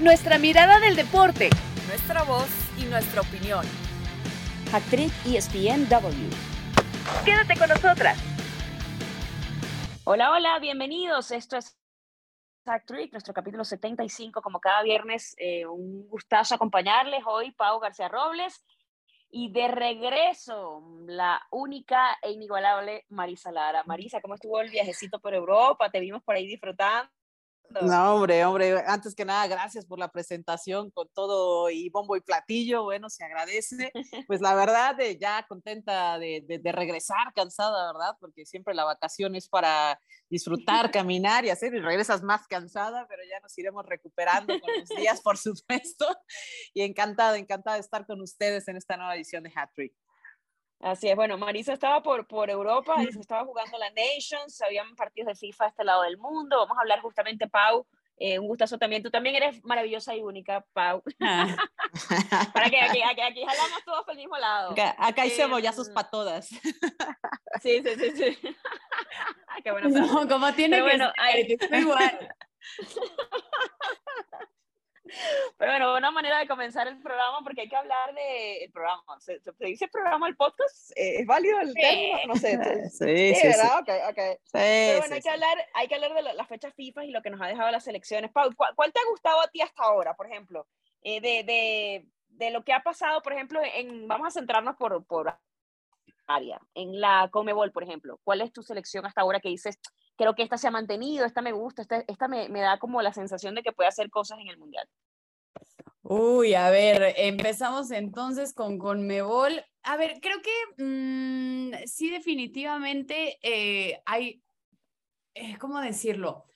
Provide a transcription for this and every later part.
nuestra mirada del deporte, nuestra voz y nuestra opinión. Actriz ESPNW. Quédate con nosotras. Hola, hola, bienvenidos. Esto es Actriz, nuestro capítulo 75, como cada viernes. Eh, un gustazo acompañarles hoy, Pau García Robles. Y de regreso, la única e inigualable Marisa Lara. Marisa, ¿cómo estuvo el viajecito por Europa? Te vimos por ahí disfrutando. No, hombre, hombre, antes que nada, gracias por la presentación con todo y bombo y platillo, bueno, se agradece. Pues la verdad, ya contenta de, de, regresar, cansada, ¿verdad? Porque siempre la vacación es para disfrutar, caminar y hacer, y regresas más cansada, pero ya nos iremos recuperando con los días, por supuesto. Y encantada, encantada de estar con ustedes en esta nueva edición de Hat Trick. Así es, bueno, Marisa estaba por, por Europa, y se estaba jugando la Nations, habían partidos de FIFA a este lado del mundo, vamos a hablar justamente, Pau, eh, un gustazo también, tú también eres maravillosa y única, Pau. Ah. para que aquí, aquí, aquí, jalamos todos por el mismo lado. Acá, acá hay cebollazos em, para todas. sí, sí, sí, sí. Qué bueno. No, como tiene que bueno, ser, igual. Pero bueno, una manera de comenzar el programa, porque hay que hablar del el programa. ¿Se, dice programa el podcast? ¿Es válido el término? No sé. Sí, sí, ¿verdad? Sí. Okay, okay. Pero bueno, hay, que hablar, hay que hablar de las fechas FIFA y lo que nos ha dejado las selecciones. Pau, ¿cuál, te ha gustado a ti hasta ahora, por ejemplo? Eh, de, de, de, lo que ha pasado, por ejemplo, en, vamos a centrarnos por, por área, en la Comebol, por ejemplo. ¿Cuál es tu selección hasta ahora que dices, creo que esta se ha mantenido, esta me gusta, esta, esta me, me, da como la sensación de que puede hacer cosas en el Mundial. Uy, a ver, empezamos entonces con Conmebol. A ver, creo que mm, sí, definitivamente eh, hay, eh, ¿cómo decirlo?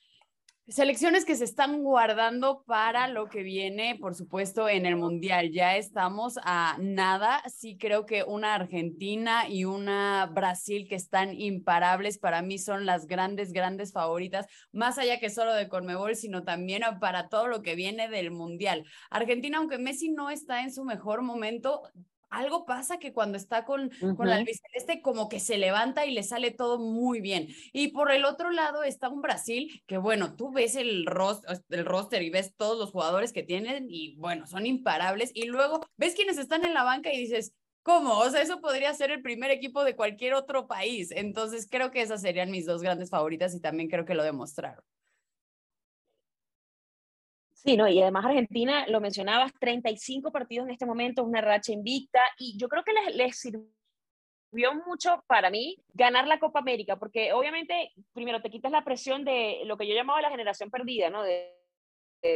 Selecciones que se están guardando para lo que viene, por supuesto, en el Mundial. Ya estamos a nada. Sí creo que una Argentina y una Brasil que están imparables para mí son las grandes, grandes favoritas, más allá que solo de Conmebol, sino también para todo lo que viene del Mundial. Argentina, aunque Messi no está en su mejor momento, algo pasa que cuando está con, con la albiceleste como que se levanta y le sale todo muy bien. Y por el otro lado está un Brasil que bueno, tú ves el, roster, el roster y ves todos los jugadores que tienen y bueno, son imparables y luego ves quienes están en la banca y dices, ¿Cómo? O sea, eso podría ser el primer equipo de cualquier otro país. Entonces, creo que esas serían mis dos grandes favoritas y también creo que lo demostraron. Sí, ¿no? y además Argentina, lo mencionabas, 35 partidos en este momento, una racha invicta, y yo creo que les, les sirvió mucho para mí ganar la Copa América, porque obviamente, primero, te quitas la presión de lo que yo llamaba la generación perdida, ¿no? De,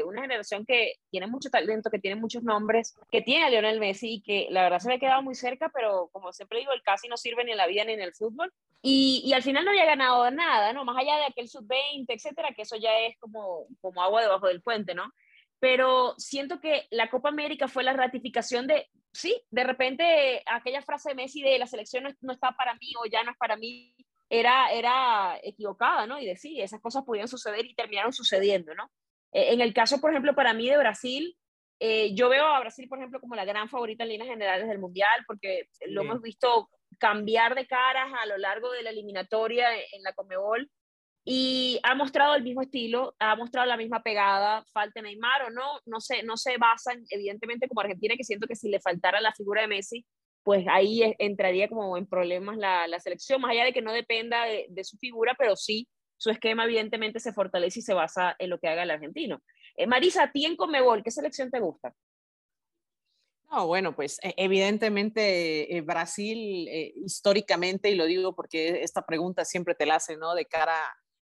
una generación que tiene mucho talento, que tiene muchos nombres, que tiene a Lionel Messi y que la verdad se había quedado muy cerca, pero como siempre digo, el casi no sirve ni en la vida ni en el fútbol. Y, y al final no había ganado nada, ¿no? Más allá de aquel sub-20, etcétera, que eso ya es como, como agua debajo del puente, ¿no? Pero siento que la Copa América fue la ratificación de, sí, de repente aquella frase de Messi de la selección no, no está para mí o ya no es para mí, era, era equivocada, ¿no? Y de sí, esas cosas podían suceder y terminaron sucediendo, ¿no? Eh, en el caso, por ejemplo, para mí de Brasil, eh, yo veo a Brasil, por ejemplo, como la gran favorita en líneas generales del Mundial, porque lo hemos visto cambiar de caras a lo largo de la eliminatoria en la Comebol y ha mostrado el mismo estilo, ha mostrado la misma pegada, falte Neymar o no, no sé, no se basan evidentemente como Argentina, que siento que si le faltara la figura de Messi, pues ahí entraría como en problemas la, la selección, más allá de que no dependa de, de, su figura, pero sí su esquema evidentemente se fortalece y se basa en lo que haga el argentino. Eh, Marisa, a ti en Comebol, ¿qué selección te gusta? No, bueno, pues e, evidentemente eh, Brasil eh, históricamente, y lo digo porque esta pregunta siempre te la hace, ¿no? De cara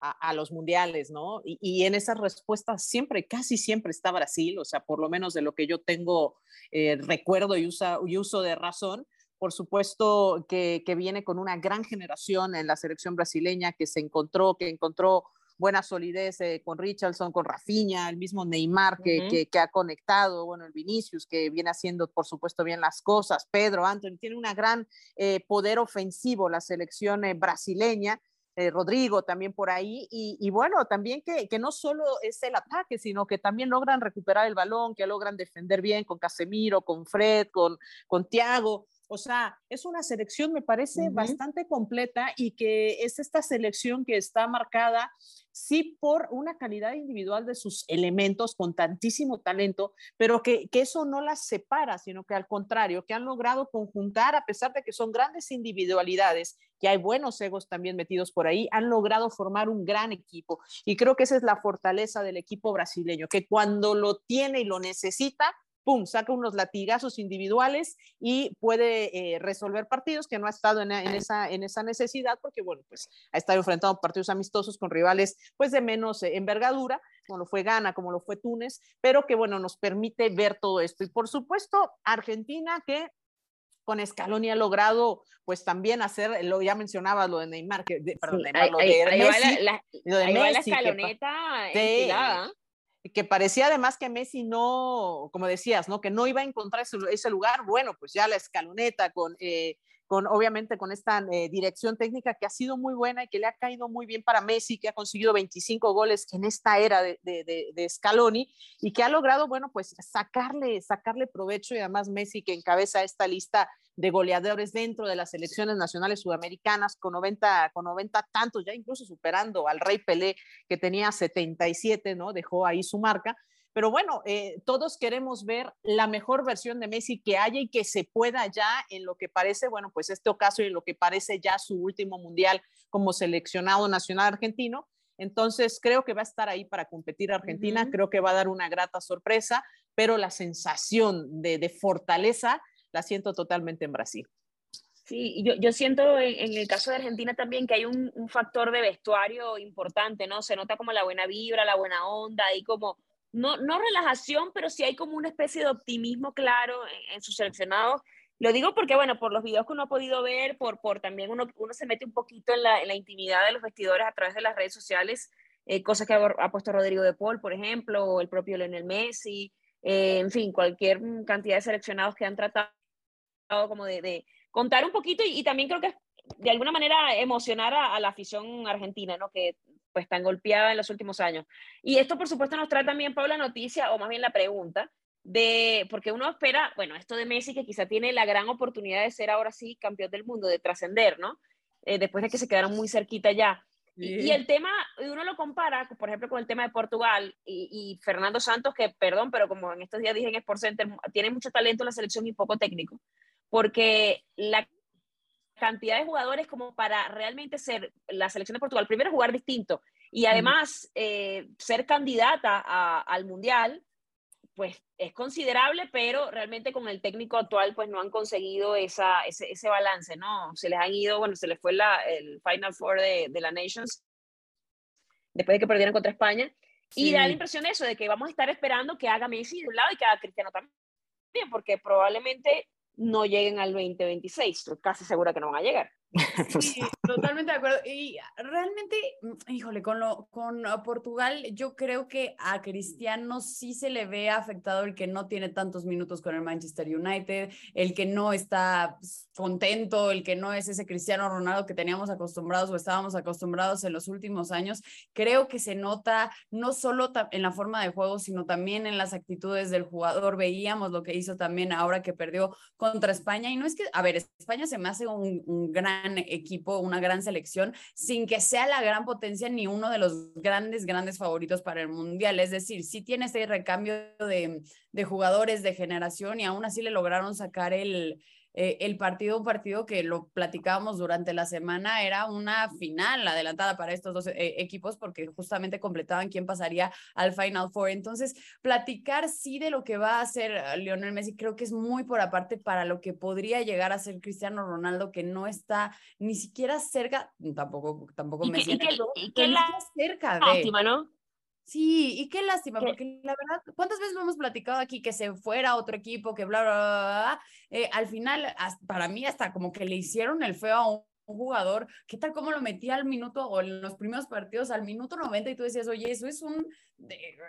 a, los mundiales, ¿no? Y, en esas respuestas siempre, casi siempre está Brasil, o sea, por lo menos de lo que yo tengo recuerdo y, usa, y uso de razón. Por supuesto que, que viene con una gran generación en la selección brasileña que se encontró, que encontró buena solidez eh, con Richardson, con Rafinha, el mismo Neymar que, que, ha conectado, bueno, el Vinicius que viene haciendo, por supuesto, bien las cosas, Pedro, Anthony, tiene un gran eh, poder ofensivo la selección brasileña eh, Rodrigo también por ahí, y, bueno, también que, que, no solo es el ataque, sino que también logran recuperar el balón, que logran defender bien con Casemiro, con Fred, con, con Tiago. O sea, es una selección, me parece, bastante completa y que es esta selección que está marcada, sí, por una calidad individual de sus elementos con tantísimo talento, pero que, que eso no las separa, sino que al contrario, que han logrado conjuntar, a pesar de que son grandes individualidades, que hay buenos egos también metidos por ahí, han logrado formar un gran equipo. Y creo que esa es la fortaleza del equipo brasileño, que cuando lo tiene y lo necesita, pum, saca unos latigazos individuales y puede eh, resolver partidos que no ha estado en, esa, en esa necesidad porque, bueno, pues ha estado enfrentando partidos amistosos con rivales pues de menos eh, envergadura, como lo fue Ghana, como lo fue Túnez, pero que, bueno, nos permite ver todo esto. Y por supuesto, Argentina que con Scaloni ha logrado pues también hacer, lo ya mencionaba lo de Neymar, que, perdón, Neymar, lo de Messi, lo de Messi, la escaloneta que, parecía además que Messi no, como decías, ¿no? Que no iba a encontrar ese, lugar. Bueno, pues ya la escaloneta con, eh, con obviamente con esta eh, dirección técnica que ha sido muy buena y que le ha caído muy bien para Messi, que ha conseguido 25 goles en esta era de, de, de, Scaloni y que ha logrado, bueno, pues sacarle, sacarle provecho y además Messi que encabeza esta lista de goleadores dentro de las selecciones nacionales sudamericanas con 90, con 90 tantos, ya incluso superando al Rey Pelé que tenía 77, ¿no? Dejó ahí su marca. Pero bueno, eh, todos queremos ver la mejor versión de Messi que haya y que se pueda ya en lo que parece, bueno, pues este ocaso y en lo que parece ya su último mundial como seleccionado nacional argentino. Entonces, creo que va a estar ahí para competir Argentina, creo que va a dar una grata sorpresa, pero la sensación de, de fortaleza la siento totalmente en Brasil. Sí, yo, yo siento en, el caso de Argentina también que hay un, un, factor de vestuario importante, ¿no? Se nota como la buena vibra, la buena onda, y como, no, no relajación, pero sí hay como una especie de optimismo claro en, sus seleccionados. Lo digo porque, bueno, por los videos que uno ha podido ver, por, por también uno, uno se mete un poquito en la, en la intimidad de los vestidores a través de las redes sociales, eh, cosas que ha, ha, puesto Rodrigo de Paul, por ejemplo, o el propio Lionel Messi, eh, en fin, cualquier cantidad de seleccionados que han tratado como de, contar un poquito y, también creo que de alguna manera emocionar a, la afición argentina, ¿no? Que pues tan golpeada en los últimos años. Y esto por supuesto nos trae también, Pablo, la noticia o más bien la pregunta de, porque uno espera, bueno, esto de Messi que quizá tiene la gran oportunidad de ser ahora sí campeón del mundo, de trascender, ¿no? Eh, después de que se quedaron muy cerquita ya. Y, el tema, uno lo compara, por ejemplo, con el tema de Portugal y, y, Fernando Santos, que, perdón, pero como en estos días dije en Sport Center, tiene mucho talento en la selección y poco técnico porque la cantidad de jugadores como para realmente ser la selección de Portugal, primero jugar distinto y además eh, ser candidata al Mundial, pues es considerable, pero realmente con el técnico actual pues no han conseguido esa, ese, ese balance, ¿no? Se les han ido, bueno, se les fue la, el Final Four de, de la Nations después de que perdieron contra España. Y da la impresión de eso, de que vamos a estar esperando que haga Messi de un lado y que haga Cristiano también, porque probablemente no lleguen al 2026. Estoy casi segura que no van a llegar. Sí, totalmente de acuerdo. Y realmente, mm, híjole, con, lo, con ah, Portugal, yo creo que a Cristiano sí se le ve afectado el que no tiene tantos minutos con el Manchester United, el que no está contento, el que no es ese Cristiano Ronaldo que teníamos acostumbrados o estábamos acostumbrados en los últimos años. Creo que se nota no solo en la forma de juego, sino también en las actitudes del jugador. Veíamos lo que hizo también ahora que perdió contra España. Y no es que, a ver, España se me hace un, un gran equipo, una gran selección, sin que sea la gran potencia ni uno de los grandes, grandes favoritos para el Mundial. Es decir, sí tiene ese recambio de, de jugadores de generación y aún así le lograron sacar el, eh, el partido, un partido que lo platicábamos durante la semana, era una final adelantada para estos dos eh, equipos porque justamente completaban quién pasaría al Final Four. Entonces, platicar sí de lo que va a hacer eh, Lionel Messi, creo que es muy por aparte para lo que podría llegar a ser Cristiano Ronaldo, que no está ni siquiera cerca, tampoco, tampoco Messi, y que, la, cerca de... ¿no? Sí, y qué lástima, porque la verdad, ¿cuántas veces lo hemos platicado aquí que se fuera otro equipo, que bla, bla, bla, eh, al final, para mí hasta como que le hicieron el feo a un, jugador, ¿qué tal como lo metía al minuto o en los primeros partidos al minuto 90 y tú decías, oye, eso es un,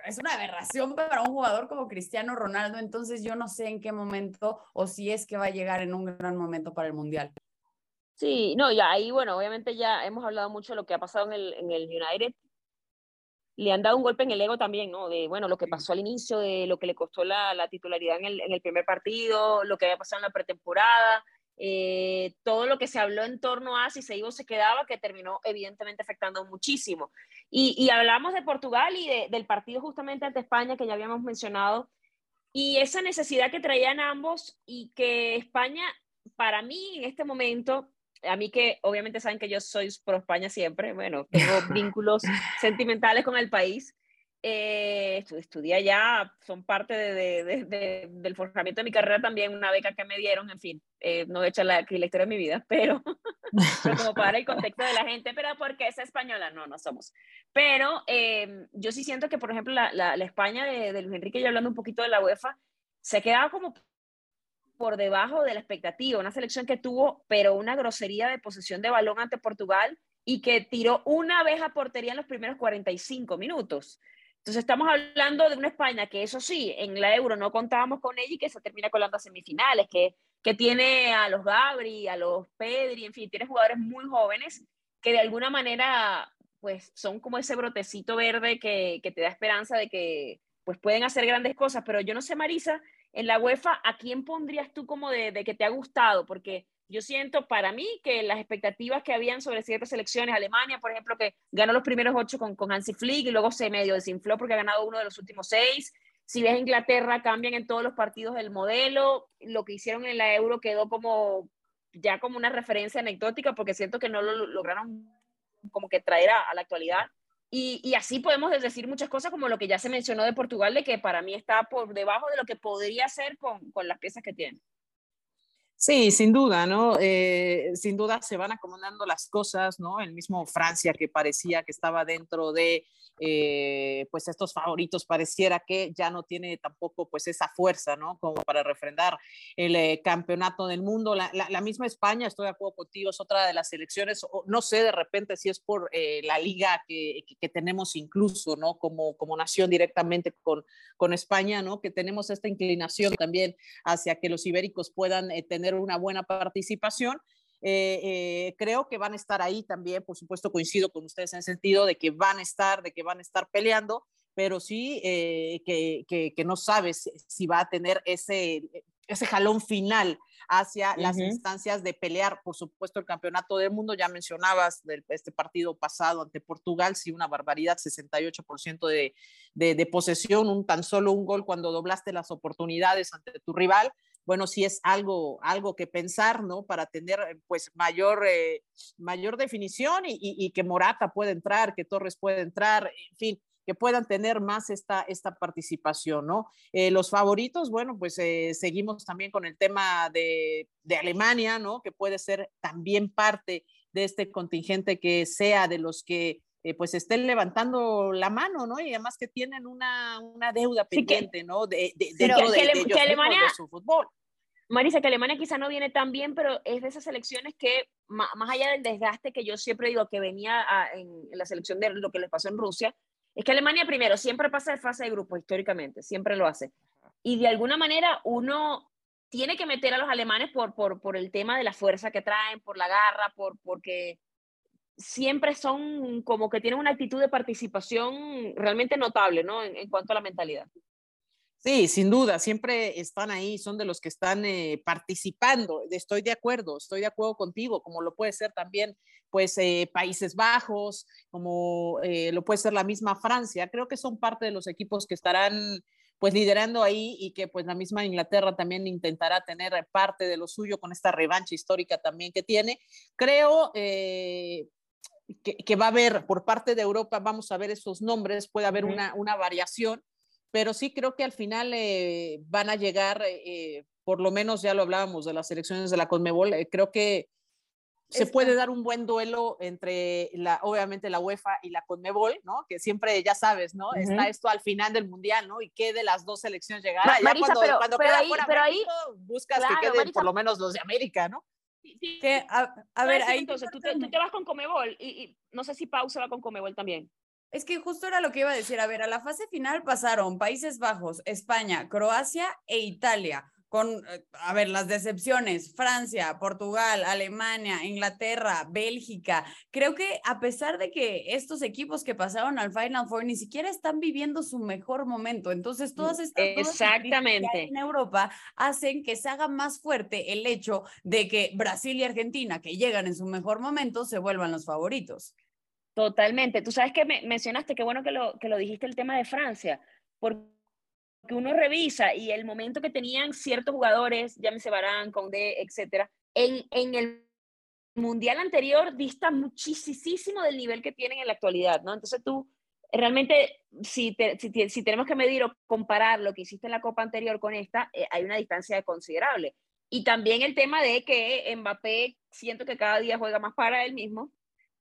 es una aberración para un jugador como Cristiano Ronaldo, entonces yo no sé en qué momento o si es que va a llegar en un gran momento para el Mundial. Sí, no, ya ahí, bueno, obviamente ya hemos hablado mucho de lo que ha pasado en el, en el United, le han dado un golpe en el ego también, ¿no? De, bueno, lo que pasó al inicio, de lo que le costó la, la titularidad en el, en el, primer partido, lo que había pasado en la pretemporada, eh, todo lo que se habló en torno a si se iba o se quedaba, que terminó evidentemente afectando muchísimo. Y, hablamos de Portugal y del partido justamente ante España que ya habíamos mencionado, y esa necesidad que traían ambos y que España, para mí en este momento, a mí que obviamente saben que yo soy pro España siempre, bueno, tengo vínculos sentimentales con el país, eh, estudié allá, son parte de, del forjamiento de mi carrera también, una beca que me dieron, en fin, eh, no he hecho la, la historia de mi vida, pero, como para el contexto de la gente, pero porque es española, no, no somos. Pero em, yo sí siento que, por ejemplo, la, la, España de, de, Luis Enrique, ya hablando un poquito de la UEFA, se ha quedado como por debajo de la expectativa, una selección que tuvo, pero una grosería de posesión de balón ante Portugal y que tiró una vez a portería en los primeros 45 minutos. Entonces estamos hablando de una España que eso sí, en la Euro no contábamos con ella y que se termina colando a semifinales, que, que tiene a los Gabri, a los Pedri, en fin, tiene jugadores muy jóvenes que de alguna manera pues son como ese brotecito verde que, que te da esperanza de que pues pueden hacer grandes cosas, pero yo no sé, Marisa, en la UEFA, ¿a quién pondrías tú como de, que te ha gustado? Porque yo siento para mí que las expectativas que habían sobre ciertas selecciones, Alemania, por ejemplo, que ganó los primeros ocho con, con Hansi Flick y luego se medio desinfló porque ha ganado uno de los últimos seis. Si ves Inglaterra, cambian en todos los partidos del modelo. Lo que hicieron en la Euro quedó como ya como una referencia anecdótica porque siento que no lo lograron como que traer a, la actualidad. Y, así podemos decir muchas cosas como lo que ya se mencionó de Portugal, de que para mí está por debajo de lo que podría ser con, con las piezas que tiene. Sí, sin duda, ¿no? Eh, sin duda se van acomodando las cosas, ¿no? El mismo Francia que parecía que estaba dentro de eh, pues estos favoritos pareciera que ya no tiene tampoco pues esa fuerza, ¿no? Como para refrendar el eh, campeonato del mundo. La, misma España, estoy de acuerdo contigo, es otra de las selecciones, no sé de repente si es por eh, la liga que, que, tenemos incluso, ¿no? Como, como nación directamente con, con España, ¿no? Que tenemos esta inclinación también hacia que los ibéricos puedan tener una buena participación eh, eh, creo que van a estar ahí también, por supuesto coincido con ustedes en el sentido de que van a estar, de que van a estar peleando, pero sí eh, que, que, no sabes si va a tener ese, ese jalón final hacia las instancias de pelear, por supuesto, el campeonato del mundo. Ya mencionabas este partido pasado ante Portugal, sí, una barbaridad, 68% de, de, de, posesión, un tan solo un gol cuando doblaste las oportunidades ante tu rival bueno, sí es algo, algo que pensar, ¿no? Para tener eh, pues mayor, eh, mayor definición y, que Morata pueda entrar, que Torres pueda entrar, en fin, que puedan tener más esta, esta participación, ¿no? Eh, los favoritos, bueno, pues seguimos también con el tema de, de, Alemania, ¿no? Que puede ser también parte de este contingente que sea de los que pues estén levantando la mano, ¿no? Y además que tienen una, una deuda pendiente, ¿no? De, de, dentro de, ellos Alemania, de su fútbol. Marisa, que Alemania quizá no viene tan bien, pero es de esas selecciones que, más, allá del desgaste que yo siempre digo que venía en, la selección de lo que les pasó en Rusia, es que Alemania primero siempre pasa de fase de grupo históricamente, siempre lo hace. Y de alguna manera uno tiene que meter a los alemanes por, por, por el tema de la fuerza que traen, por la garra, por, porque siempre son como que tienen una actitud de participación realmente notable, ¿no? En, cuanto a la mentalidad. Sí, sin duda, siempre están ahí, son de los que están eh, participando. Estoy de acuerdo, estoy de acuerdo contigo, como lo puede ser también, pues, eh, Países Bajos, como eh, lo puede ser la misma Francia. Creo que son parte de los equipos que estarán, pues, liderando ahí y que, pues, la misma Inglaterra también intentará tener parte de lo suyo con esta revancha histórica también que tiene. Creo que, va a haber por parte de Europa, vamos a ver esos nombres, puede haber una, una, variación, pero sí creo que al final eh, van a llegar, eh, por lo menos ya lo hablábamos de las elecciones de la Conmebol, eh, creo que se puede dar un buen duelo entre la, obviamente la UEFA y la Conmebol, ¿no? Que siempre, ya sabes, ¿no? Está esto al final del Mundial, ¿no? Y qué de las dos selecciones llegará. Marisa, cuando, pero, cuando ahí, pero ahí, buscas que queden por lo menos los de América, ¿no? Que, a, ver, ahí entonces tú te, tú te, vas con Comebol y, y, no sé si Pau se va con Comebol también. Es que justo era lo que iba a decir. A ver, a la fase final pasaron Países Bajos, España, Croacia e Italia con, eh, a ver, las decepciones, Francia, Portugal, Alemania, Inglaterra, Bélgica. Creo que a pesar de que estos equipos que pasaron al Final Four ni siquiera están viviendo su mejor momento, entonces todas estas Exactamente. en Europa hacen que se haga más fuerte el hecho de que Brasil y Argentina, que llegan en su mejor momento, se vuelvan los favoritos. Totalmente. Tú sabes que me mencionaste, qué bueno que lo, que lo dijiste el tema de Francia, porque uno revisa y el momento que tenían ciertos jugadores, llámese Barán, Condé, etcétera, en, en el mundial anterior dista muchísimo del nivel que tienen en la actualidad, ¿no? Entonces tú, realmente, si, si, si, tenemos que medir o comparar lo que hiciste en la Copa anterior con esta, eh, hay una distancia considerable. Y también el tema de que Mbappé siento que cada día juega más para él mismo,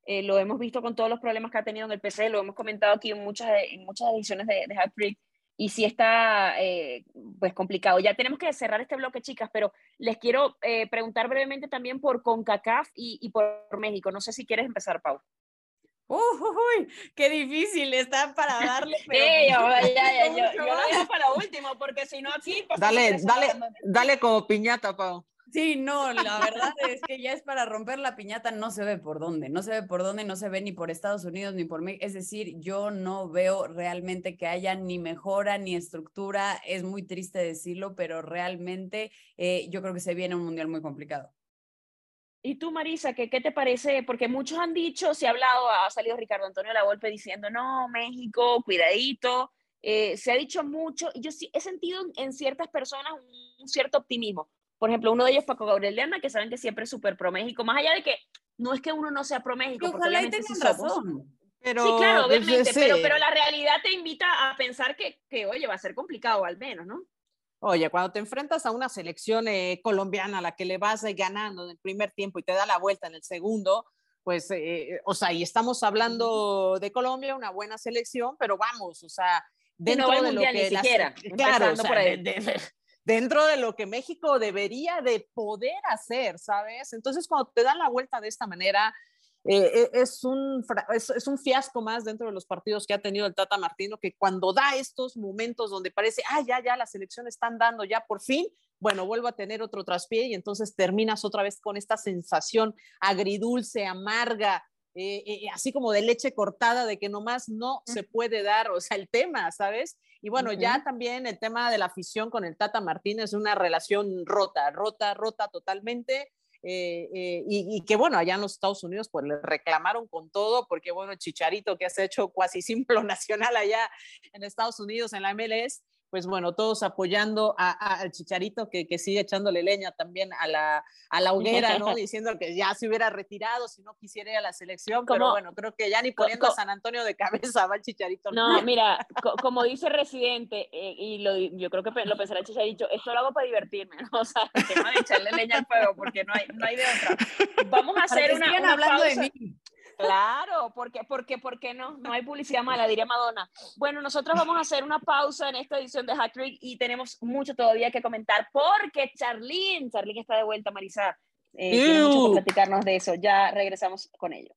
eh, lo hemos visto con todos los problemas que ha tenido en el PC, lo hemos comentado aquí en muchas, en muchas ediciones de, de Hat Trick, y sí está eh, pues complicado. Ya tenemos que cerrar este bloque, chicas, pero les quiero eh, preguntar brevemente también por CONCACAF y, y, por México. No sé si quieres empezar, Pau. Uy, qué difícil está para darle. Pero... Sí, yo, ya, ya, yo, yo, lo dejo para último, porque si no aquí... Dale, dale, dale como piñata, Pau. Sí, no, la verdad es que ya es para romper la piñata, no se ve por dónde, no se ve por dónde, no se ve ni por Estados Unidos ni por México. Es decir, yo no veo realmente que haya ni mejora ni estructura. Es muy triste decirlo, pero realmente eh, yo creo que se viene un mundial muy complicado. ¿Y tú, Marisa, ¿qué, qué te parece? Porque muchos han dicho, se ha hablado, ha salido Ricardo Antonio La Volpe diciendo, no, México, cuidadito. Eh, se ha dicho mucho, y yo sí he sentido en ciertas personas un cierto optimismo. Por ejemplo, uno de ellos, Paco Gabriel Lerma, que saben que siempre es súper pro México, más allá de que no es que uno no sea pro México, porque ojalá obviamente tengan sí razón. Pero, sí, claro, obviamente, pues, pero, sí. pero la realidad te invita a pensar que, que, oye, va a ser complicado al menos, ¿no? Oye, cuando te enfrentas a una selección eh, colombiana a la que le vas eh, ganando en el primer tiempo y te da la vuelta en el segundo, pues, eh, o sea, y estamos hablando de Colombia, una buena selección, pero vamos, o sea, dentro no de lo que ni la, siquiera, claro, o sea, por ahí. de, de, dentro de lo que México debería de poder hacer, ¿sabes? Entonces, cuando te dan la vuelta de esta manera, eh, es, un, es, un fiasco más dentro de los partidos que ha tenido el Tata Martino, que cuando da estos momentos donde parece, ah, ya, ya, la selección están dando, ya por fin, bueno, vuelvo a tener otro traspié y entonces terminas otra vez con esta sensación agridulce, amarga, eh, eh, así como de leche cortada, de que nomás no se puede dar, o sea, el tema, ¿sabes? Y bueno, uh -huh. ya también el tema de la afición con el Tata Martínez una relación rota, rota, rota totalmente. Eh, eh, y, y, que bueno, allá en los Estados Unidos pues le reclamaron con todo, porque bueno, Chicharito que has hecho cuasi símbolo nacional allá en Estados Unidos, en la MLS, pues bueno, todos apoyando al Chicharito que, que, sigue echándole leña también a la, a la hoguera, ¿no? Diciendo que ya se hubiera retirado si no quisiera ir a la selección, pero bueno, creo que ya ni poniendo a San Antonio de cabeza va el Chicharito. No, mira, co como dice Residente, eh, y lo, yo creo que lo pensará el Chicharito, esto lo hago para divertirme, ¿no? O sea, el tema de echarle leña al fuego, porque no hay, no hay de otra. Vamos a hacer una, una hablando pausa. de mí. Claro, porque, porque, ¿por qué no? No hay publicidad mala, diría Madonna. Bueno, nosotros vamos a hacer una pausa en esta edición de Hat Trick y tenemos mucho todavía que comentar porque Charlene, Charlene está de vuelta, Marisa. Eh, tiene mucho por platicarnos de eso. Ya regresamos con ello.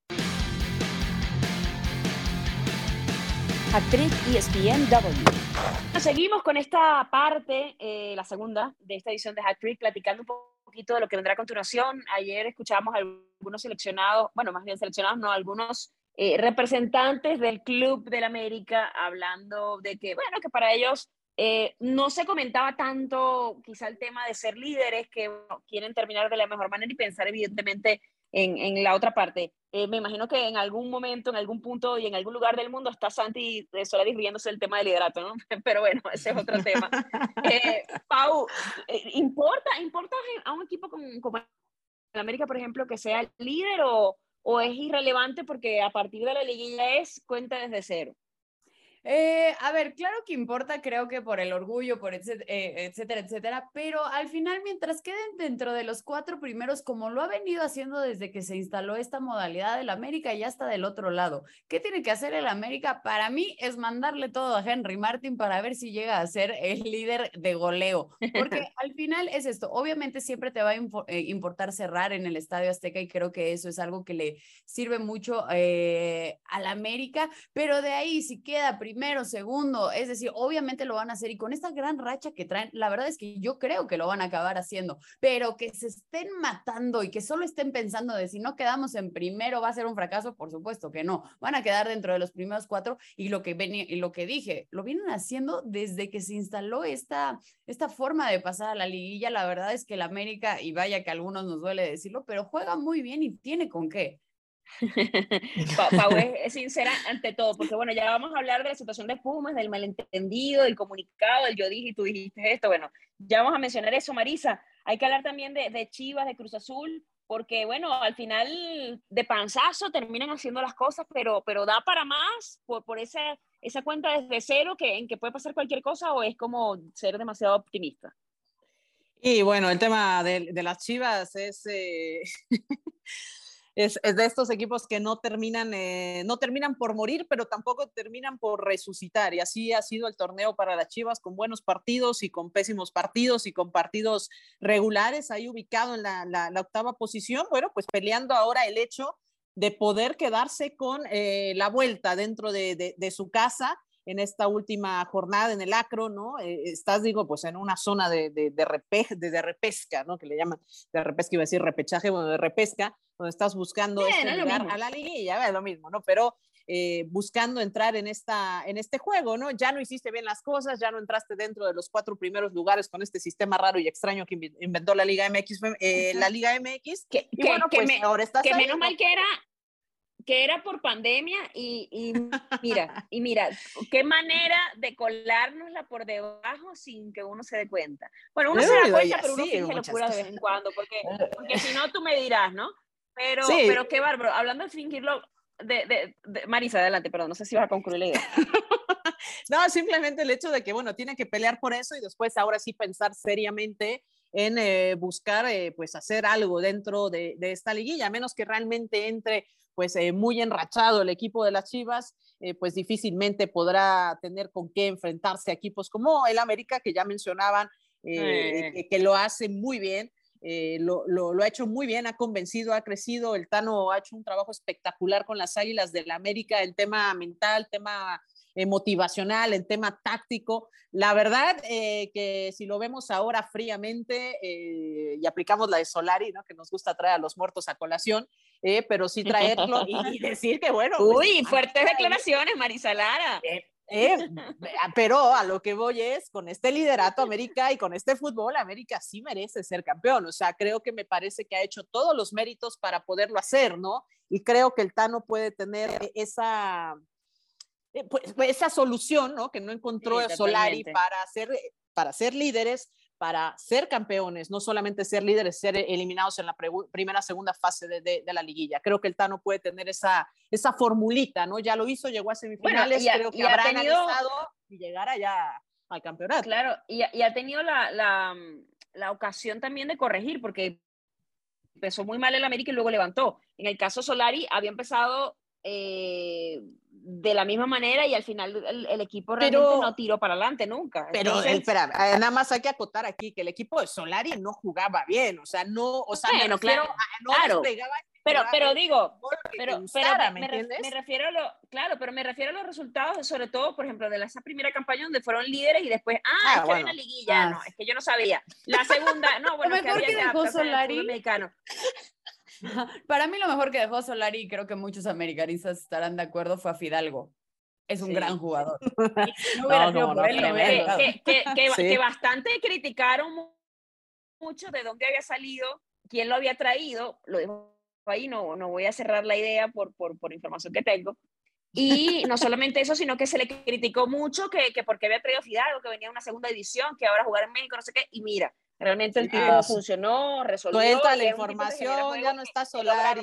Actriz ESPNW. Seguimos con esta parte, eh, la segunda de esta edición de Hat Trick, platicando un poquito de lo que vendrá a continuación. Ayer escuchamos a algunos seleccionados, bueno, más bien seleccionados, no, algunos eh, representantes del Club del América hablando de que, bueno, que para ellos eh, no se comentaba tanto quizá el tema de ser líderes, que quieren terminar de la mejor manera y pensar evidentemente en, en la otra parte. Eh, me imagino que en algún momento, en algún punto y en algún lugar del mundo está Santi Solari riéndose del tema del liderato, ¿no? Pero bueno, ese es otro tema. Eh, Pau, eh, ¿importa, ¿importa a un equipo como, como el América, por ejemplo, que sea el líder o, o es irrelevante porque a partir de la liguilla es cuenta desde cero? Eh, a ver, claro que importa, creo que por el orgullo, por etcétera, etcétera, etcétera, pero al final, mientras queden dentro de los cuatro primeros, como lo ha venido haciendo desde que se instaló esta modalidad del América, ya está del otro lado. ¿Qué tiene que hacer el América? Para mí es mandarle todo a Henry Martin para ver si llega a ser el líder de goleo, porque al final es esto. Obviamente siempre te va a eh, importar cerrar en el Estadio Azteca y creo que eso es algo que le sirve mucho eh, al América, pero de ahí si queda primero primero, segundo, es decir, obviamente lo van a hacer y con esta gran racha que traen, la verdad es que yo creo que lo van a acabar haciendo, pero que se estén matando y que solo estén pensando de si no quedamos en primero va a ser un fracaso, por supuesto que no, van a quedar dentro de los primeros cuatro y lo que, venía, y lo que dije, lo vienen haciendo desde que se instaló esta, esta forma de pasar a la liguilla, la verdad es que el América, y vaya que a algunos nos duele decirlo, pero juega muy bien y tiene con qué. Pau es sincera ante todo, porque bueno, ya vamos a hablar de la situación de Pumas, del malentendido, del comunicado, del yo dije y tú dijiste esto, bueno, ya vamos a mencionar eso, Marisa. Hay que hablar también de, de Chivas, de Cruz Azul, porque bueno, al final de panzazo terminan haciendo las cosas, pero, pero da para más por, por esa, esa cuenta desde cero que, en que puede pasar cualquier cosa o es como ser demasiado optimista. Y bueno, el tema de, de las Chivas es... Eh... es, de estos equipos que no terminan, eh, no terminan por morir, pero tampoco terminan por resucitar. Y así ha sido el torneo para las Chivas, con buenos partidos y con pésimos partidos y con partidos regulares, ahí ubicado en la, octava posición. Bueno, pues peleando ahora el hecho de poder quedarse con eh, la vuelta dentro de, de su casa en esta última jornada en el Acro, ¿no? Eh, estás, digo, pues en una zona de, de, de, de, repesca, ¿no? Que le llaman de repesca, iba a decir repechaje, bueno, de repesca, donde estás buscando este llegar a la liguilla, es lo mismo, ¿no? Pero eh, buscando entrar en, esta, en este juego, ¿no? Ya no hiciste bien las cosas, ya no entraste dentro de los cuatro primeros lugares con este sistema raro y extraño que inventó la Liga MX, eh, la Liga MX. Que, y bueno, pues ahora estás que menos mal que era que era por pandemia y, y, mira, y mira, qué manera de colárnosla por debajo sin que uno se dé cuenta. Bueno, uno se da cuenta, pero uno finge locura de vez en cuando, porque, porque si no tú me dirás, ¿no? Pero, pero qué bárbaro, hablando de fingirlo, de, de, Marisa, adelante, perdón, no sé si vas a concluir la idea. no, simplemente el hecho de que, bueno, tiene que pelear por eso y después ahora sí pensar seriamente en eh, buscar, eh, pues, hacer algo dentro de, de, esta liguilla, a menos que realmente entre pues eh, muy enrachado el equipo de las Chivas, eh, pues difícilmente podrá tener con qué enfrentarse a equipos como el América, que ya mencionaban, eh, que, lo hace muy bien. Lo, lo, lo, ha hecho muy bien, ha convencido, ha crecido. El Tano ha hecho un trabajo espectacular con las Águilas del América, el tema mental, tema motivacional, el tema táctico. La verdad que si lo vemos ahora fríamente y aplicamos la de Solari, ¿no? que nos gusta traer a los muertos a colación, eh, pero sí traerlo y, decir que bueno. Pues, Uy, fuertes declaraciones, Marisa Lara. Eh, eh, pero a lo que voy es, con este liderato América y con este fútbol, América sí merece ser campeón. O sea, creo que me parece que ha hecho todos los méritos para poderlo hacer, ¿no? Y creo que el Tano puede tener esa, pues, esa solución, ¿no? Que no encontró Solari para ser, para ser líderes, para ser campeones, no solamente ser líderes, ser eliminados en la primera, segunda fase de, la liguilla. Creo que el Tano puede tener esa, esa formulita, ¿no? Ya lo hizo, llegó a semifinales, creo que habrá tenido... y llegar allá al campeonato. Claro, y, ha tenido la, la, la, ocasión también de corregir, porque empezó muy mal el América y luego levantó. En el caso Solari había empezado eh, de la misma manera y al final el, equipo realmente no tiró para adelante nunca. Pero espera, eh, nada más hay que acotar aquí que el equipo de Solari no jugaba bien, o sea, no, o sea, no claro, pero, pero digo, pero, pero me, ¿me, refiero a lo, claro, pero me refiero a los resultados, sobre todo, por ejemplo, de esa primera campaña donde fueron líderes y después, ah, ah es que una liguilla, ah, no, es que yo no sabía. La segunda, no, bueno, que había ya, Solari. Mexicano. Para mí lo mejor que dejó Solari, y creo que muchos americanistas estarán de acuerdo, fue a Fidalgo. Es un gran jugador. que, bastante criticaron mucho de dónde había salido, quién lo había traído, lo dejo ahí, no, no voy a cerrar la idea por, por, por información que tengo. Y no solamente eso, sino que se le criticó mucho que, que porque había traído Fidalgo, que venía una segunda edición, que ahora jugar en México, no sé qué, y mira, Realmente el tipo funcionó, resolvió. Suelta la información, ya no está Solari.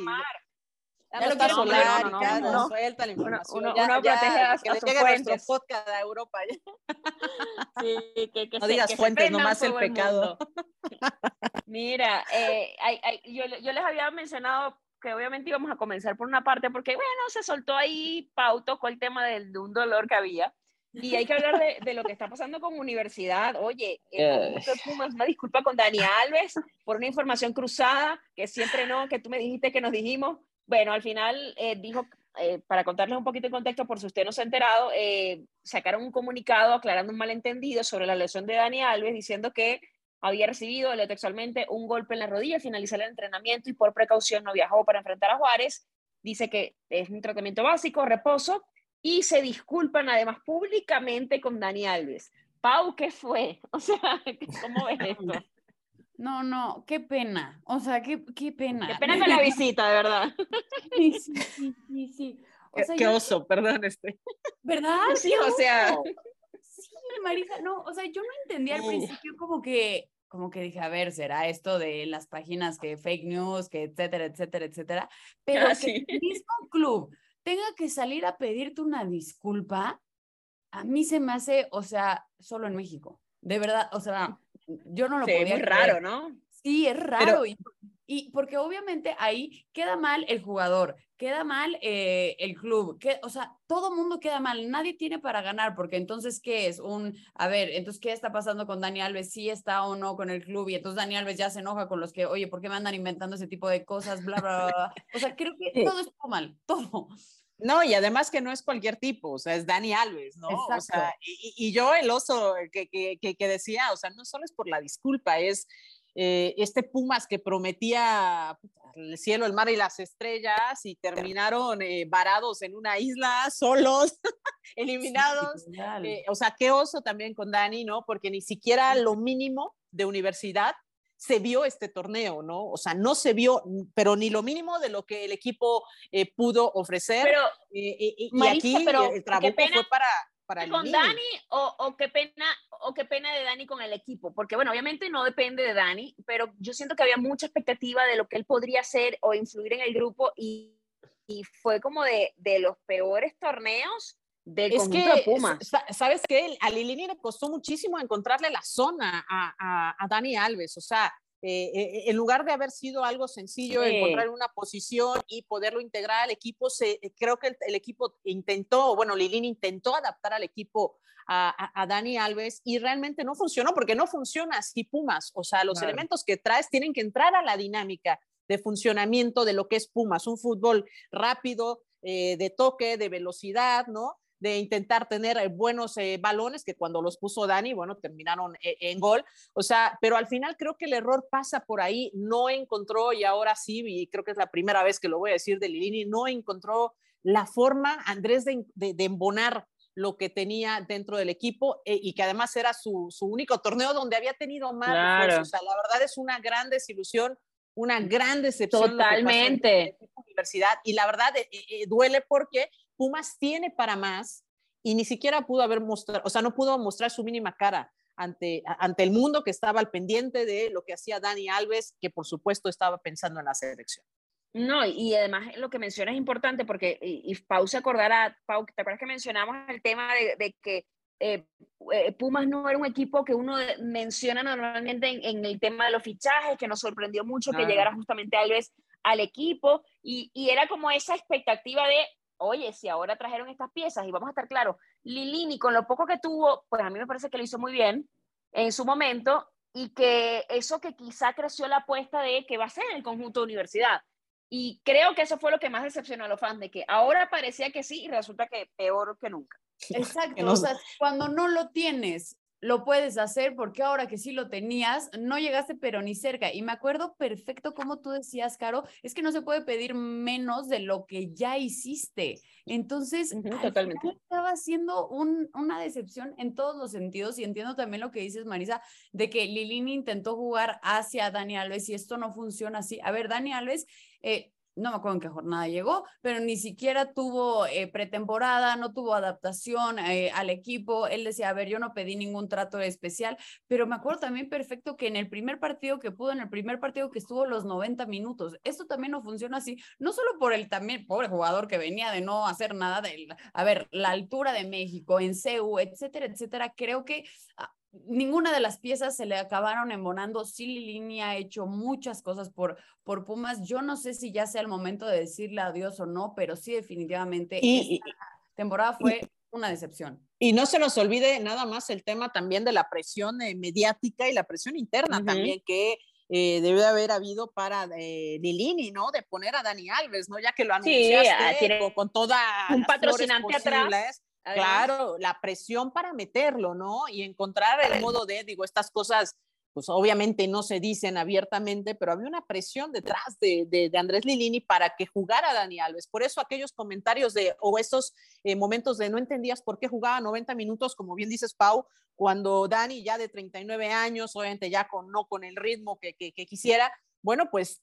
Ya no está no, no, suelta la información. Uno, uno ya, protege a, que a sus fuentes. podcast de Europa. Sí, que, que no digas que fuentes, nomás el pecado. Mira, eh, hay, hay, yo, yo les había mencionado que obviamente íbamos a comenzar por una parte, porque bueno, se soltó ahí Pauto con el tema del, de un dolor que había. Y hay que hablar de, de, lo que está pasando con universidad. Oye, eh, una disculpa con Dani Alves por una información cruzada, que siempre no, que tú me dijiste que nos dijimos. Bueno, al final eh, dijo eh, para contarles un poquito de contexto, por si usted no se ha enterado, eh, sacaron un comunicado aclarando un malentendido sobre la lesión de Dani Alves, diciendo que había recibido textualmente un golpe en la rodilla al finalizar el entrenamiento y por precaución no viajó para enfrentar a Juárez. Dice que es un tratamiento básico, reposo, y se disculpan además públicamente con Dani Alves. Pau, ¿qué fue? O sea, ¿cómo ves esto? No, no, qué pena. O sea, qué, qué pena. Qué pena con la visita, de verdad. Sí, sí, sí, sí. qué oso, perdón, este. ¿Verdad? Sí, o sea. Sí, Marisa, no, o sea, yo no entendía al principio como que, como que dije, a ver, será esto de las páginas que fake news, que etcétera, etcétera, etcétera. Pero Ah, que sí. el mismo club tenga que salir a pedirte una disculpa, a mí se me hace, o sea, solo en México. De verdad, o sea, yo no lo Sí, podía muy creer. raro, ¿no? Sí, es raro. y, y porque obviamente ahí queda mal el jugador, queda mal eh, el club, que, o sea, todo mundo queda mal, nadie tiene para ganar, porque entonces, ¿qué es? Un, a ver, entonces, ¿qué está pasando con Dani Alves? ¿Sí está o no con el club? Y entonces Dani Alves ya se enoja con los que, oye, ¿por qué me andan inventando ese tipo de cosas? Bla, bla, bla. O sea, creo que todo estuvo mal, todo. No, y además que no es cualquier tipo, o sea, es Dani Alves, ¿no? O sea, Exacto. y, y yo el oso que, que, que decía, o sea, no solo es por la disculpa, es eh, este Pumas que prometía el cielo, el mar y las estrellas y terminaron eh, varados en una isla, solos, eliminados. Literal. Eh, o sea, qué oso también con Dani, ¿no? Porque ni siquiera lo mínimo de universidad se vio este torneo, ¿no? O sea, no se vio, pero ni lo mínimo de lo que el equipo eh, pudo ofrecer. Pero Eh, eh, y aquí pero el pena fue para, para con. Dani o, o qué pena o qué pena de Dani con el equipo, porque bueno, obviamente no depende de Dani, pero yo siento que había mucha expectativa de lo que él podría hacer o influir en el grupo y, y fue como de, de los peores torneos del Es conjunto que, de sa- ¿sabes qué? A Lilini le costó muchísimo encontrarle la zona a, a, a Dani Alves. O sea, eh, eh, en lugar de haber sido algo sencillo, Sí. encontrar una posición y poderlo integrar al equipo, se, creo que el, el equipo intentó, bueno, Lilini intentó adaptar al equipo a, a- a Dani Alves y realmente no funcionó, porque no funciona así Pumas. O sea, los Claro. elementos que traes tienen que entrar a la dinámica de funcionamiento de lo que es Pumas, un fútbol rápido, eh, de toque, de velocidad, ¿no? De intentar tener eh, buenos eh, balones que cuando los puso Dani, bueno, terminaron eh, en gol. O sea, pero al final creo que el error pasa por ahí. No encontró, y ahora sí, y creo que es la primera vez que lo voy a decir de Lilini, no encontró la forma, Andrés, de, de, de embonar lo que tenía dentro del equipo eh, y que además era su, su, único torneo donde había tenido más Claro. O sea, la verdad es una gran desilusión, una gran decepción. Totalmente. universidad y la verdad eh, eh, duele porque Pumas tiene para más y ni siquiera pudo haber mostrado, o sea, no pudo mostrar su mínima cara ante, ante el mundo que estaba al pendiente de lo que hacía Dani Alves, que por supuesto estaba pensando en la selección. No, y además lo que menciona es importante porque, y, y Pau se acordará, Pau, ¿te acuerdas que mencionamos el tema de, de que eh, eh, Pumas no era un equipo que uno menciona normalmente en, en el tema de los fichajes, que nos sorprendió mucho que llegara justamente Alves al equipo, y, y era como esa expectativa de, oye, si ahora trajeron estas piezas, y vamos a estar claros, Lilini con lo poco que tuvo, pues a mí me parece que lo hizo muy bien en su momento, y que eso que quizá creció la apuesta de que va a ser el conjunto de universidad. Y creo que eso fue lo que más decepcionó a los fans, de que ahora parecía que sí y resulta que peor que nunca. Exacto, no- o sea, cuando no lo tienes, lo puedes hacer porque ahora que sí lo tenías, no llegaste pero ni cerca. Y me acuerdo perfecto como tú decías, Caro, es que no se puede pedir menos de lo que ya hiciste. Entonces, al totalmente. final estaba siendo un- una decepción en todos los sentidos y entiendo también lo que dices, Marisa, de que Lilini intentó jugar hacia Dani Alves y esto no funciona así. A ver, Dani Alves... eh, no me acuerdo en qué jornada llegó, pero ni siquiera tuvo eh, pretemporada, no tuvo adaptación eh, al equipo. Él decía, a ver, yo no pedí ningún trato especial, pero me acuerdo también perfecto que en el primer partido que pudo, en el primer partido que estuvo los 90 minutos, esto también no funciona así, no solo por el también pobre jugador que venía de no hacer nada, de, a ver, la altura de México, en CEU, etcétera, etcétera, creo que... ah, Ninguna de las piezas se le acabaron embonando. Sí, Lilini ha hecho muchas cosas por, por Pumas. Yo no sé si ya sea el momento de decirle adiós o no, pero sí definitivamente Y, esta temporada fue una decepción. y no se nos olvide nada más el tema también de la presión eh, mediática y la presión interna también, que eh, debe haber habido para eh, Lilini, ¿no? De poner a Dani Alves, ¿no? Ya que lo anunciaste sí, con, toda un patrocinante atrás. Claro, la presión para meterlo, ¿no? Y encontrar el modo de, digo, estas cosas pues obviamente no se dicen abiertamente, pero había una presión detrás de, de, Andrés Lilini para que jugara Dani Alves. Por eso aquellos comentarios de, o esos eh, momentos de no entendías por qué jugaba 90 minutos, como bien dices, Pau, cuando Dani ya de 39 años, obviamente ya con, no con el ritmo que, que, quisiera, bueno, pues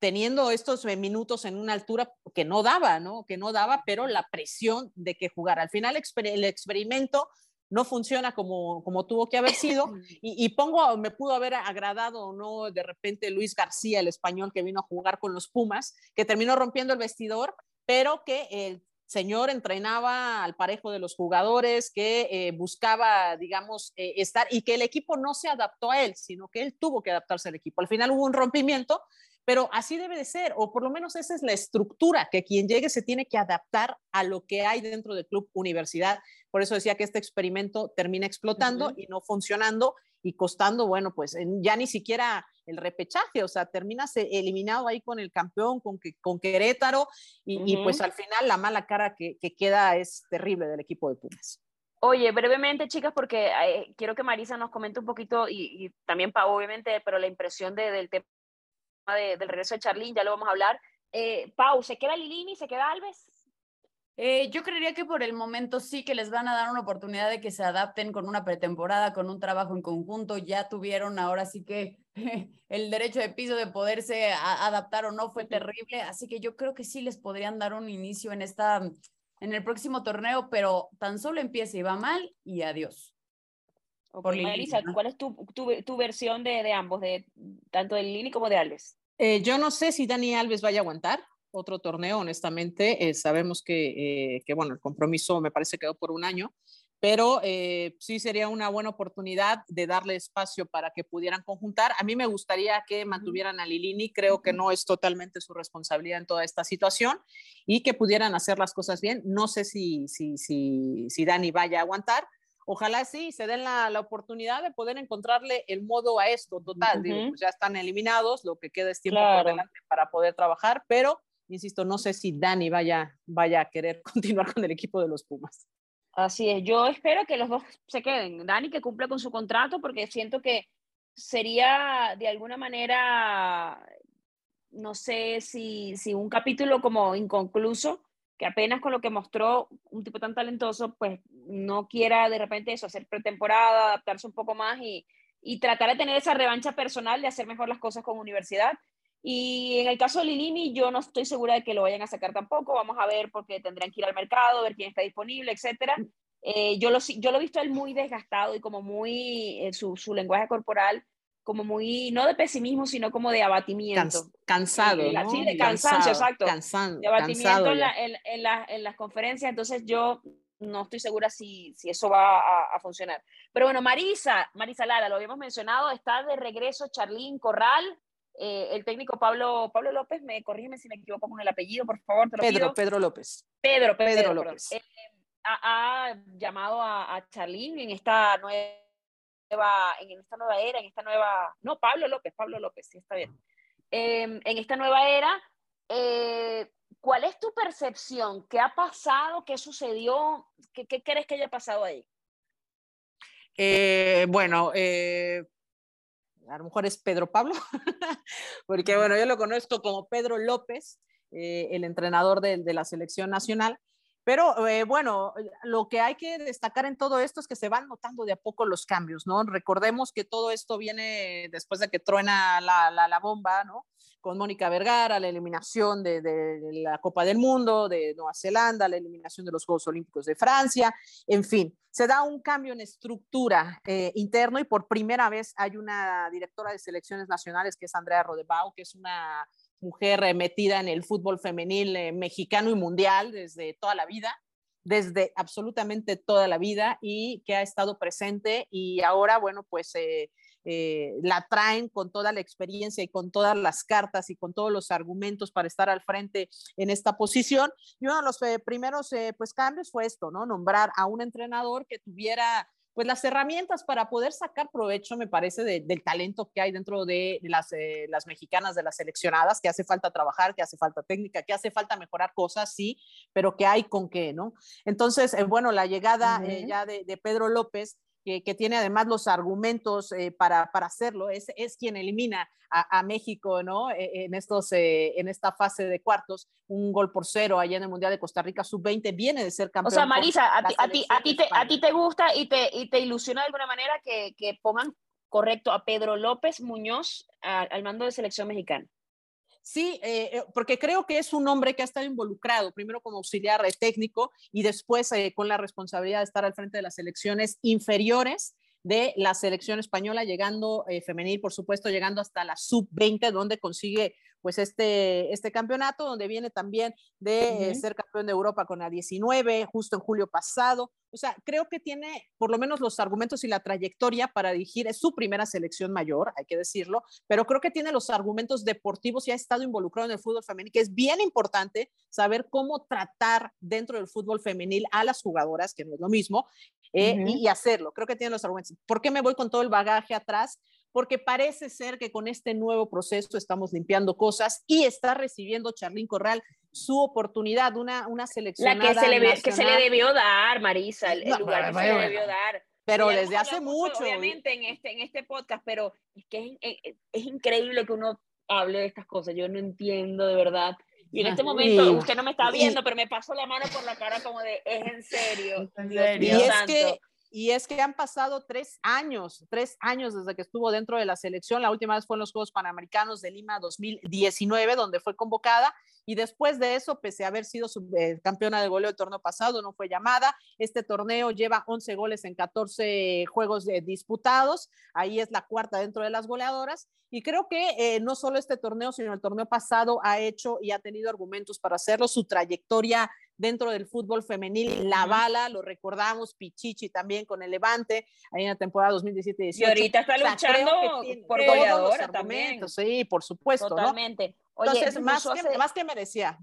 teniendo estos minutos en una altura que no daba, ¿no? Que no daba, pero la presión de que jugara. Al final el experimento no funciona como, como tuvo que haber sido. Y, pongo, me pudo haber agradado o no de repente Luis García, el español que vino a jugar con los Pumas, que terminó rompiendo el vestidor, pero que el señor entrenaba al parejo de los jugadores, que eh, buscaba, digamos, eh, estar y que el equipo no se adaptó a él, sino que él tuvo que adaptarse al equipo. Al final hubo un rompimiento, pero así debe de ser, o por lo menos esa es la estructura, que quien llegue se tiene que adaptar a lo que hay dentro del club universidad. Por eso decía que este experimento termina explotando y no funcionando y costando, bueno, pues ya ni siquiera el repechaje, o sea, terminas e, eliminado ahí con el campeón, con, con Querétaro, y, pues al final la mala cara que, queda es terrible del equipo de Pumas. Oye, brevemente, chicas, porque eh, quiero que Marisa nos comente un poquito, y, también Pau, obviamente, pero la impresión del tema del regreso de Charlín, ya lo vamos a hablar. Eh, Pau, ¿se queda Lilini? ¿Se queda Alves? Eh, yo creería que por el momento sí que les van a dar una oportunidad de que se adapten con una pretemporada, con un trabajo en conjunto. Ya tuvieron ahora sí que el derecho de piso de poderse adaptar o no fue terrible, así que yo creo que sí les podrían dar un inicio en esta en el próximo torneo, pero tan solo empieza y va mal y adiós. Por Marisa, ¿cuál es tu, tu, versión de, de, ambos, de tanto de Lili como de Alves? Eh, yo no sé si Dani Alves vaya a aguantar otro torneo, honestamente. Eh, sabemos que, eh, que, bueno, el compromiso me parece quedó por un año, pero eh, sí sería una buena oportunidad de darle espacio para que pudieran conjuntar. A mí me gustaría que mantuvieran a Lilini, creo que no es totalmente su responsabilidad en toda esta situación y que pudieran hacer las cosas bien. No sé si, si, si, si Dani vaya a aguantar. Ojalá sí se den la, la, oportunidad de poder encontrarle el modo a esto total. Digo, pues ya están eliminados, lo que queda es tiempo por delante para poder trabajar, pero insisto, no sé si Dani vaya, vaya a querer continuar con el equipo de los Pumas. Así es, yo espero que los dos se queden. Dani que cumpla con su contrato porque siento que sería de alguna manera, no sé si, si un capítulo como inconcluso, que apenas con lo que mostró un tipo tan talentoso, pues no quiera de repente eso, hacer pretemporada, adaptarse un poco más y, y tratar de tener esa revancha personal de hacer mejor las cosas con universidad y en el caso de Lilini, yo no estoy segura de que lo vayan a sacar tampoco. Vamos a ver porque tendrán que ir al mercado, ver quién está disponible, etcétera. Eh, yo, lo, yo lo he visto él muy desgastado y como muy, eh, su, su, lenguaje corporal, como muy, no de pesimismo, sino como de abatimiento. cansado. Eh, ¿no? Sí, de cansancio, exacto. Cansado, de abatimiento en, en, en, en, las conferencias. Entonces yo no estoy segura si, si eso va a, a, funcionar. Pero bueno, Marisa, Marisa Lara, lo habíamos mencionado, está de regreso Charlín Corral eh, el técnico Pablo, Pablo López, me corrígeme si me equivoco con el apellido, por favor. Pedro, Pedro López. Pedro, Pedro, López. Eh, ha, llamado a, a Charlín en esta nueva, en esta nueva era, en esta nueva, no, Pablo López, Pablo López, sí está bien. Em, en esta nueva era, eh, ¿cuál es tu percepción? ¿Qué ha pasado? ¿Qué sucedió? ¿Qué, crees que haya pasado ahí? bueno, eh, a lo mejor es Pedro Pablo, porque bueno, yo lo conozco como Pedro López, eh, el entrenador de, la selección nacional. Pero eh, bueno, lo que hay que destacar en todo esto es que se van notando de a poco los cambios, ¿no? Recordemos que todo esto viene después de que truena la, la, la bomba, ¿no? Con Mónica Vergara, la eliminación de, de, la Copa del Mundo, de Nueva Zelanda, la eliminación de los Juegos Olímpicos de Francia, en fin, se da un cambio en estructura eh, interno y por primera vez hay una directora de selecciones nacionales que es Andrea Rodebau, que es una mujer eh, metida en el fútbol femenil eh, mexicano y mundial desde toda la vida, desde absolutamente toda la vida y que ha estado presente y ahora, bueno, pues eh, la traen con toda la experiencia y con todas las cartas y con todos los argumentos para estar al frente en esta posición. Y uno de los primeros pues cambios fue esto, ¿no? Nombrar a un entrenador que tuviera pues las herramientas para poder sacar provecho, me parece, del talento que hay dentro de las, eh, las mexicanas, de las seleccionadas, que hace falta trabajar, que hace falta técnica, que hace falta mejorar cosas, sí, pero que hay con qué, ¿no? Entonces, eh, bueno, la llegada eh, ya de, de Pedro López, que, tiene además los argumentos eh, para, para, hacerlo, es, es quien elimina a, México ¿no? E, en, estos, eh, en esta fase de cuartos, un gol por cero allá en el Mundial de Costa Rica sub-20, viene de ser campeón. O sea, Marisa, a ti, a, ti, a, ti te, a ti te gusta y te, y te ilusiona de alguna manera que, que pongan correcto a Pedro López Muñoz al mando de selección mexicana. Sí, eh, eh, porque creo que es un hombre que ha estado involucrado, primero como auxiliar técnico y después eh, con la responsabilidad de estar al frente de las elecciones inferiores de la selección española, llegando femenil, por supuesto, llegando hasta la sub-20, donde consigue pues este, este campeonato, donde viene también de ser campeón de Europa con la 19, justo en julio pasado. O sea, creo que tiene por lo menos los argumentos y la trayectoria para dirigir, es su primera selección mayor, hay que decirlo, pero creo que tiene los argumentos deportivos y ha estado involucrado en el fútbol femenil, que es bien importante saber cómo tratar dentro del fútbol femenil a las jugadoras, que no es lo mismo, eh, y, y, hacerlo. Creo que tiene los argumentos. ¿Por qué me voy con todo el bagaje atrás? porque parece ser que con este nuevo proceso estamos limpiando cosas y está recibiendo Charlín Corral su oportunidad, una, una selección. La que se, le, que se le debió dar, Marisa, el, lugar que se le debió dar. Pero desde hace mucho. Obviamente en este, en este podcast, pero es que es, es, increíble que uno hable de estas cosas. Yo no entiendo de verdad. Y en este momento, usted no me está viendo, pero me pasó la mano por la cara como de, es en serio. ¿En serio? Y es que y es que han pasado tres años, tres años desde que estuvo dentro de la selección. La última vez fue en los Juegos Panamericanos de Lima 2019, donde fue convocada. Y después de eso, pese a haber sido eh, campeona de goleo el torneo pasado, no fue llamada. Este torneo lleva 11 goles en 14 juegos disputados. Ahí es la cuarta dentro de las goleadoras. Y creo que eh, no solo este torneo, sino el torneo pasado ha hecho y ha tenido argumentos para hacerlo. Su trayectoria dentro del fútbol femenil, la bala, lo recordamos, Pichichi también con el Levante, ahí en la temporada 2017-18. Y ahorita está luchando por goleadora también. Sí, por supuesto. Totalmente. Entonces, más, que, más que merecía.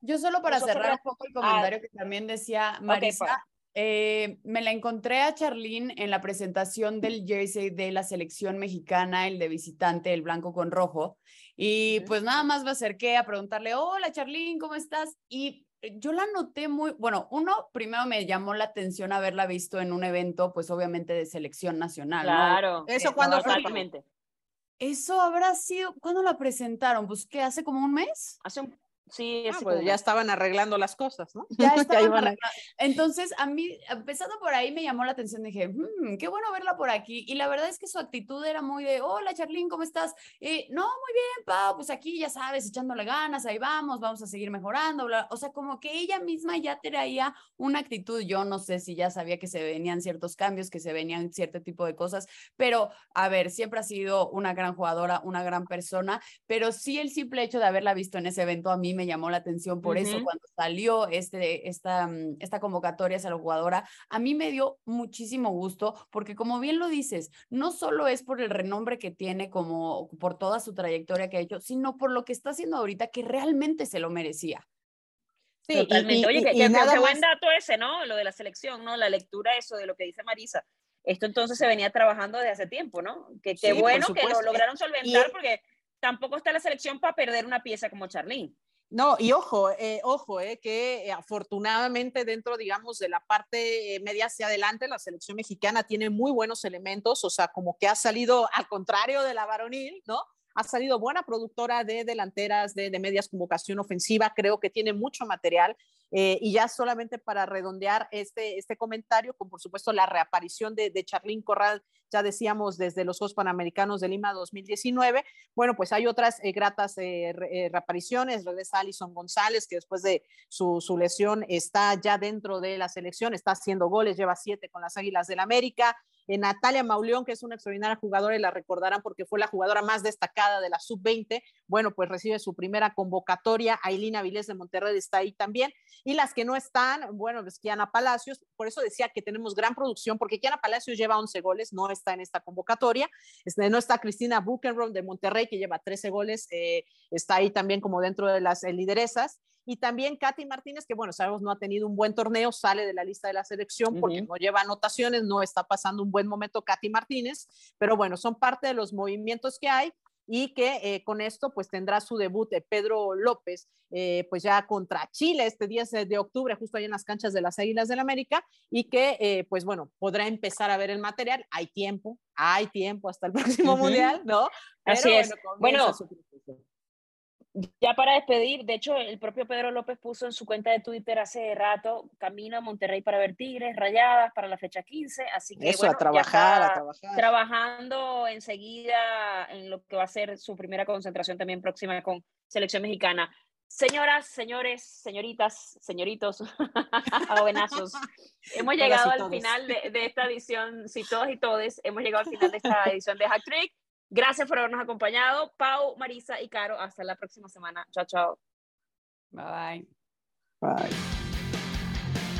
Yo solo para cerrar un poco el comentario que también decía Marisa, pues. eh, me la encontré a Charlene en la presentación del jersey de la selección mexicana, el de visitante, el blanco con rojo. Y pues nada más me acerqué a preguntarle, hola Charlene, ¿cómo estás? Y yo la noté muy, bueno, uno, primero me llamó la atención haberla visto en un evento, pues obviamente de selección nacional. Claro. Eso eh, cuando fue. Eso habrá sido, ¿cuándo la presentaron? Pues que hace como un mes. Hace un, Sí, ah, pues ya estaban arreglando las cosas, ¿no? Ya estaban Entonces, a mí, empezando por ahí, me llamó la atención. Dije, mmm, qué bueno verla por aquí. Y la verdad es que su actitud era muy de, hola, Charlene, ¿cómo estás? Eh, no, muy bien, Pau, pues aquí ya sabes, echándole ganas, ahí vamos, vamos a seguir mejorando. O sea, como que ella misma ya traía una actitud. Yo no sé si ya sabía que se venían ciertos cambios, que se venían cierto tipo de cosas, pero a ver, siempre ha sido una gran jugadora, una gran persona, pero sí el simple hecho de haberla visto en ese evento a mí me llamó la atención por eso cuando salió este, esta, mm, esta convocatoria hacia la jugadora. A mí me dio muchísimo gusto porque como bien lo dices, no solo es por el renombre que tiene como por toda su trayectoria que ha hecho, sino por lo que está haciendo ahorita que realmente se lo merecía. Sí, totalmente. Oye, qué buen dato ese, ¿no? Lo de la selección, ¿no? La lectura, eso de lo que dice Marisa. Esto entonces se venía trabajando desde hace tiempo, ¿no? Que qué bueno que lo lograron solventar porque tampoco está la selección para perder una pieza como Charlene. No, y ojo, eh, ojo, eh, que afortunadamente dentro, digamos, de la parte media hacia adelante, la selección mexicana tiene muy buenos elementos, o sea, como que ha salido al contrario de la varonil, ¿no? Ha salido buena productora de delanteras, de, de medias con vocación ofensiva, creo que tiene mucho material. Eh, y ya solamente para redondear este, este comentario, con por supuesto la reaparición de, de Charlín Corral, ya decíamos desde los Juegos Panamericanos de Lima 2019, bueno, pues hay otras eh, gratas eh, reapariciones, regresa Alison González, que después de su, su, lesión está ya dentro de la selección, está haciendo goles, lleva siete con las Águilas del América, Natalia Mauleón, que es una extraordinaria jugadora y la recordarán porque fue la jugadora más destacada de la sub-20, bueno, pues recibe su primera convocatoria. Ailina Vilés de Monterrey está ahí también. Y las que no están, bueno, pues Kiana Palacios, por eso decía que tenemos gran producción, porque Kiana Palacios lleva 11 goles, no está en esta convocatoria. Este, no está Cristina Buchenroth de Monterrey, que lleva 13 goles, eh, está ahí también como dentro de las eh, lideresas. Y también Katy Martínez, que bueno, sabemos no ha tenido un buen torneo, sale de la lista de la selección porque no lleva anotaciones, no está pasando un buen momento Katy Martínez, pero bueno, son parte de los movimientos que hay y que eh, con esto pues tendrá su debut de Pedro López, eh, pues ya contra Chile este 10 de octubre, justo ahí en las canchas de las Águilas del América, y que eh, pues bueno, podrá empezar a ver el material, hay tiempo, hay tiempo hasta el próximo Mundial, ¿no? Así es. Bueno, ya para despedir, de hecho, el propio Pedro López puso en su cuenta de Twitter hace rato, camino a Monterrey para ver Tigres, rayadas para la fecha 15, así que Eso, a trabajar, a trabajar. Trabajando enseguida en lo que va a ser su primera concentración también próxima con selección mexicana. Señoras, señores, señoritas, señoritos, jovenazos, hemos llegado al final de, de, esta edición, si todos y todes, hemos llegado al final de esta edición de Hack Trick. Gracias por habernos acompañado. Pau, Marisa y Caro, hasta la próxima semana. Chao, chao. Bye. Bye.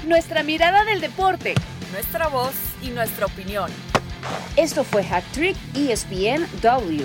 Nuestra mirada del deporte, nuestra voz y nuestra opinión. Esto fue Hack Trick ESPN W.